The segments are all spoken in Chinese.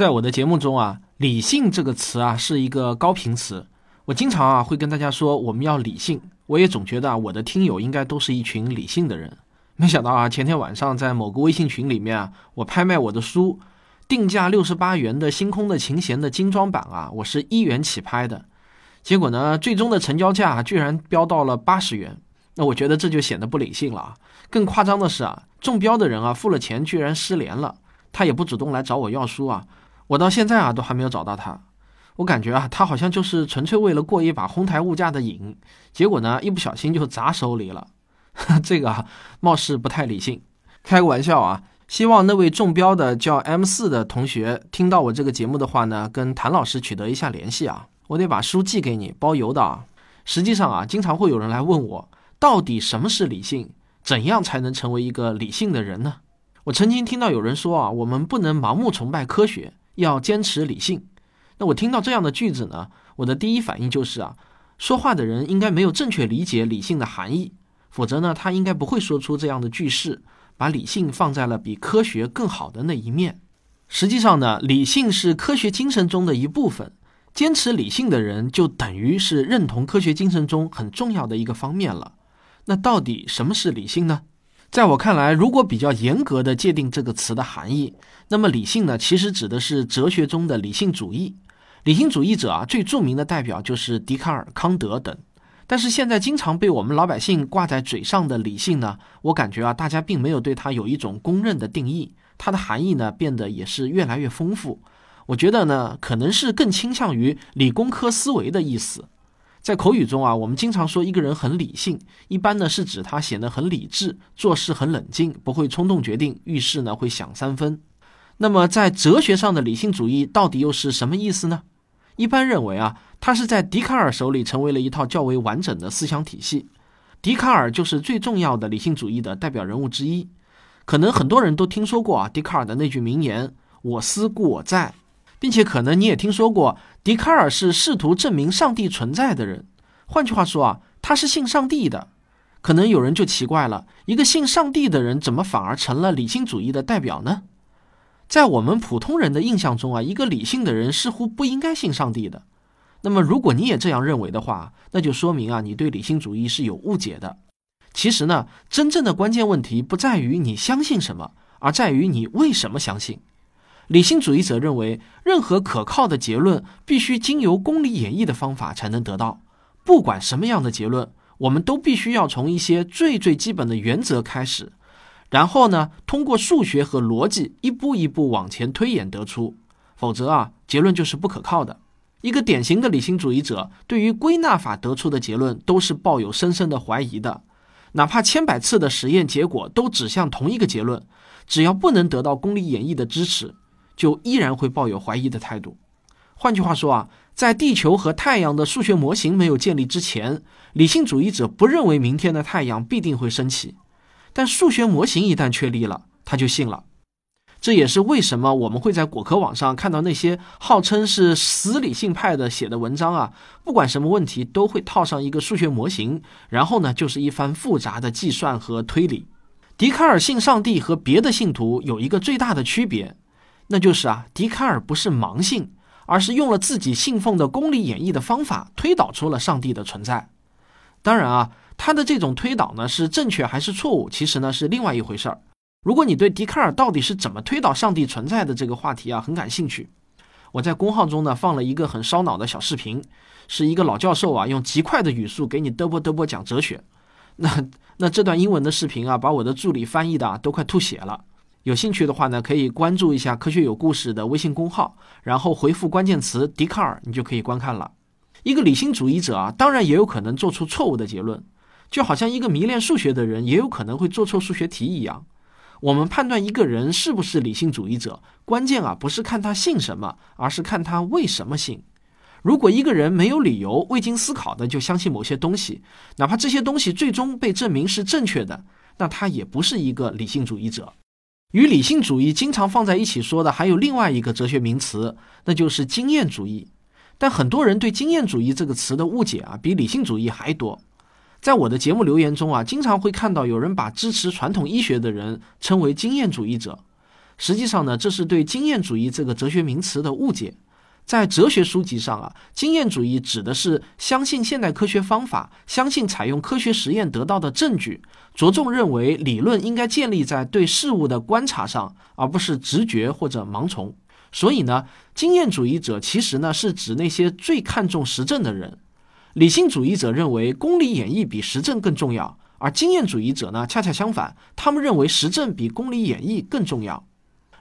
在我的节目中啊，理性这个词啊是一个高频词，我经常啊会跟大家说我们要理性。我也总觉得啊，我的听友应该都是一群理性的人。没想到啊，前天晚上在某个微信群里面啊，我拍卖我的书，定价六十八元的《星空的琴弦》的精装版啊，我是一元起拍的，结果呢，最终的成交价居然飙到了八十元。那我觉得这就显得不理性了啊！更夸张的是啊，中标的人啊，付了钱居然失联了，他也不主动来找我要书啊，我到现在啊都还没有找到他。我感觉啊，他好像就是纯粹为了过一把哄抬物价的瘾，结果呢，一不小心就砸手里了。这个啊，貌似不太理性。开个玩笑啊，希望那位中标的叫 M 四的同学听到我这个节目的话呢，跟谭老师取得一下联系啊，我得把书寄给你，包邮的啊。实际上啊，经常会有人来问我，到底什么是理性？怎样才能成为一个理性的人呢？我曾经听到有人说啊，我们不能盲目崇拜科学，要坚持理性。那我听到这样的句子呢，我的第一反应就是啊，说话的人应该没有正确理解理性的含义，否则呢，他应该不会说出这样的句式，把理性放在了比科学更好的那一面。实际上呢，理性是科学精神中的一部分，坚持理性的人就等于是认同科学精神中很重要的一个方面了。那到底什么是理性呢？在我看来，如果比较严格的界定这个词的含义，那么理性呢，其实指的是哲学中的理性主义。理性主义者啊，最著名的代表就是笛卡尔、康德等。但是现在经常被我们老百姓挂在嘴上的理性呢，我感觉啊，大家并没有对它有一种公认的定义，它的含义呢，变得也是越来越丰富。我觉得呢，可能是更倾向于理工科思维的意思。在口语中啊，我们经常说一个人很理性，一般呢是指他显得很理智，做事很冷静，不会冲动决定，遇事呢会想三分。那么在哲学上的理性主义到底又是什么意思呢？一般认为啊，它是在笛卡尔手里成为了一套较为完整的思想体系。笛卡尔就是最重要的理性主义的代表人物之一。可能很多人都听说过啊，笛卡尔的那句名言：“我思故我在。”并且可能你也听说过，笛卡尔是试图证明上帝存在的人。换句话说啊，他是信上帝的。可能有人就奇怪了，一个信上帝的人怎么反而成了理性主义的代表呢？在我们普通人的印象中啊，一个理性的人似乎不应该信上帝的。那么，如果你也这样认为的话，那就说明啊，你对理性主义是有误解的。其实呢，真正的关键问题不在于你相信什么，而在于你为什么相信。理性主义者认为，任何可靠的结论必须经由公理演绎的方法才能得到。不管什么样的结论，我们都必须要从一些最最基本的原则开始。然后呢，通过数学和逻辑一步一步往前推演得出，否则啊，结论就是不可靠的。一个典型的理性主义者对于归纳法得出的结论都是抱有深深的怀疑的，哪怕千百次的实验结果都指向同一个结论，只要不能得到公理演绎的支持，就依然会抱有怀疑的态度。换句话说啊，在地球和太阳的数学模型没有建立之前，理性主义者不认为明天的太阳必定会升起。但数学模型一旦确立了，他就信了。这也是为什么我们会在果壳网上看到那些号称是死理性派的写的文章啊，不管什么问题都会套上一个数学模型，然后呢就是一番复杂的计算和推理。笛卡尔信上帝和别的信徒有一个最大的区别，那就是啊，笛卡尔不是盲信，而是用了自己信奉的公理演绎的方法推导出了上帝的存在。当然啊。他的这种推导呢是正确还是错误，其实呢是另外一回事儿。如果你对笛卡尔到底是怎么推导上帝存在的这个话题啊很感兴趣，我在公号中呢放了一个很烧脑的小视频，是一个老教授啊用极快的语速给你嘚啵嘚啵讲哲学。那那这段英文的视频啊，把我的助理翻译的都快吐血了。有兴趣的话呢，可以关注一下科学有故事的微信公号，然后回复关键词笛卡尔，你就可以观看了。一个理性主义者啊，当然也有可能做出错误的结论。就好像一个迷恋数学的人也有可能会做错数学题一样，我们判断一个人是不是理性主义者，关键啊不是看他信什么，而是看他为什么信。如果一个人没有理由、未经思考的就相信某些东西，哪怕这些东西最终被证明是正确的，那他也不是一个理性主义者。与理性主义经常放在一起说的还有另外一个哲学名词，那就是经验主义。但很多人对经验主义这个词的误解啊，比理性主义还多。在我的节目留言中啊，经常会看到有人把支持传统医学的人称为经验主义者。实际上呢，这是对经验主义这个哲学名词的误解。在哲学书籍上啊，经验主义指的是相信现代科学方法，相信采用科学实验得到的证据，着重认为理论应该建立在对事物的观察上，而不是直觉或者盲从。所以呢，经验主义者其实呢是指那些最看重实证的人。理性主义者认为公理演绎比实证更重要，而经验主义者呢恰恰相反，他们认为实证比公理演绎更重要。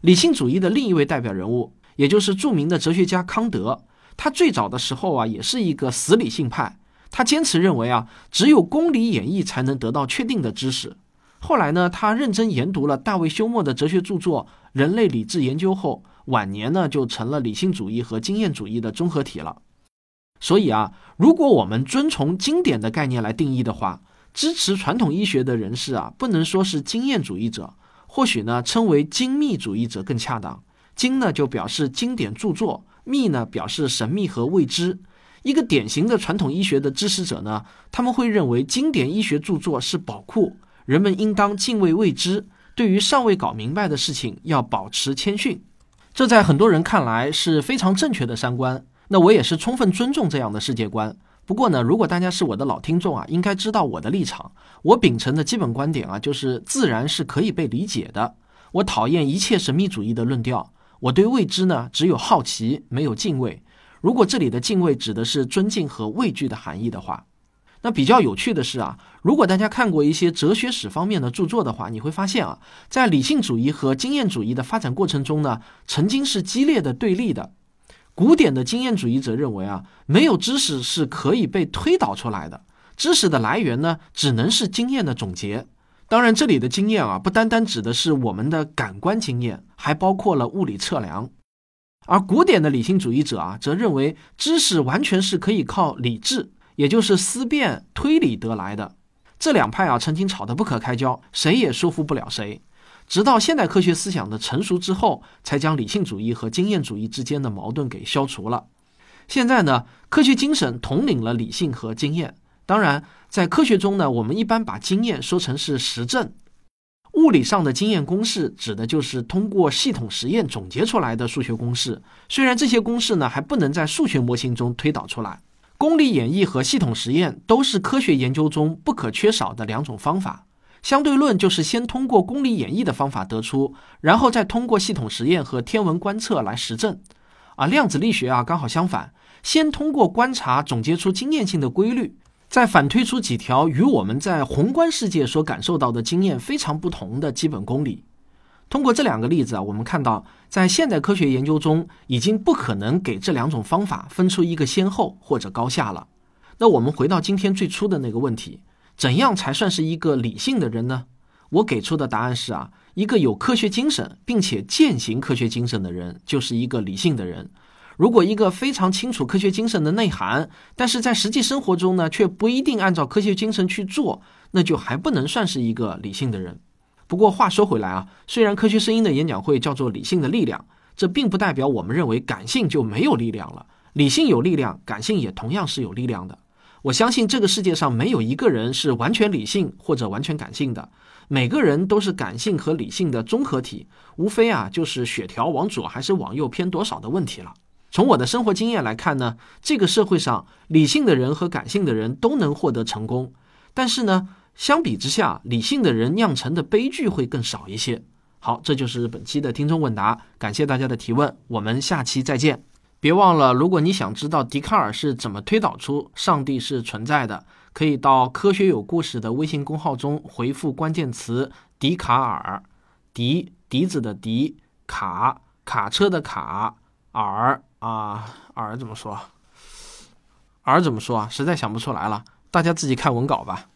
理性主义的另一位代表人物。也就是著名的哲学家康德，他最早的时候啊，也是一个死理性派。他坚持认为啊，只有公理演绎才能得到确定的知识。后来呢，他认真研读了大卫休谟的哲学著作《人类理智研究》后，晚年呢就成了理性主义和经验主义的综合体了。所以啊，如果我们遵从经典的概念来定义的话，支持传统医学的人士啊，不能说是经验主义者，或许呢，称为精密主义者更恰当。经呢就表示经典著作，秘呢表示神秘和未知。一个典型的传统医学的支持者呢，他们会认为经典医学著作是宝库，人们应当敬畏未知，对于尚未搞明白的事情要保持谦逊。这在很多人看来是非常正确的三观，那我也是充分尊重这样的世界观。不过呢，如果大家是我的老听众啊，应该知道我的立场。我秉承的基本观点啊，就是自然是可以被理解的。我讨厌一切神秘主义的论调。我对未知呢，只有好奇，没有敬畏。如果这里的敬畏指的是尊敬和畏惧的含义的话，那比较有趣的是啊，如果大家看过一些哲学史方面的著作的话，你会发现啊，在理性主义和经验主义的发展过程中呢，曾经是激烈的对立的。古典的经验主义者认为啊，没有知识是可以被推导出来的，知识的来源呢，只能是经验的总结。当然，这里的经验啊，不单单指的是我们的感官经验，还包括了物理测量。而古典的理性主义者啊，则认为知识完全是可以靠理智，也就是思辨推理得来的。这两派啊，曾经吵得不可开交，谁也说服不了谁。直到现代科学思想的成熟之后，才将理性主义和经验主义之间的矛盾给消除了。现在呢，科学精神统领了理性和经验。当然，在科学中呢，我们一般把经验说成是实证。物理上的经验公式指的就是通过系统实验总结出来的数学公式。虽然这些公式呢还不能在数学模型中推导出来，公理演绎和系统实验都是科学研究中不可缺少的两种方法。相对论就是先通过公理演绎的方法得出，然后再通过系统实验和天文观测来实证。而量子力学啊刚好相反，先通过观察总结出经验性的规律。再反推出几条与我们在宏观世界所感受到的经验非常不同的基本公理。通过这两个例子啊，我们看到在现代科学研究中，已经不可能给这两种方法分出一个先后或者高下了。那我们回到今天最初的那个问题：怎样才算是一个理性的人呢？我给出的答案是啊，一个有科学精神并且践行科学精神的人，就是一个理性的人。如果一个非常清楚科学精神的内涵，但是在实际生活中呢，却不一定按照科学精神去做，那就还不能算是一个理性的人。不过话说回来啊，虽然科学声音的演讲会叫做理性的力量，这并不代表我们认为感性就没有力量了。理性有力量，感性也同样是有力量的。我相信这个世界上没有一个人是完全理性或者完全感性的，每个人都是感性和理性的综合体，无非啊就是血条往左还是往右偏多少的问题了。从我的生活经验来看呢，这个社会上理性的人和感性的人都能获得成功，但是呢，相比之下，理性的人酿成的悲剧会更少一些。好，这就是本期的听众问答，感谢大家的提问，我们下期再见。别忘了，如果你想知道笛卡尔是怎么推导出上帝是存在的，可以到科学有故事的微信公号中回复关键词“笛卡尔”，笛笛子的笛，卡卡车的卡，尔。啊，尔怎么说？尔怎么说啊？实在想不出来了，大家自己看文稿吧。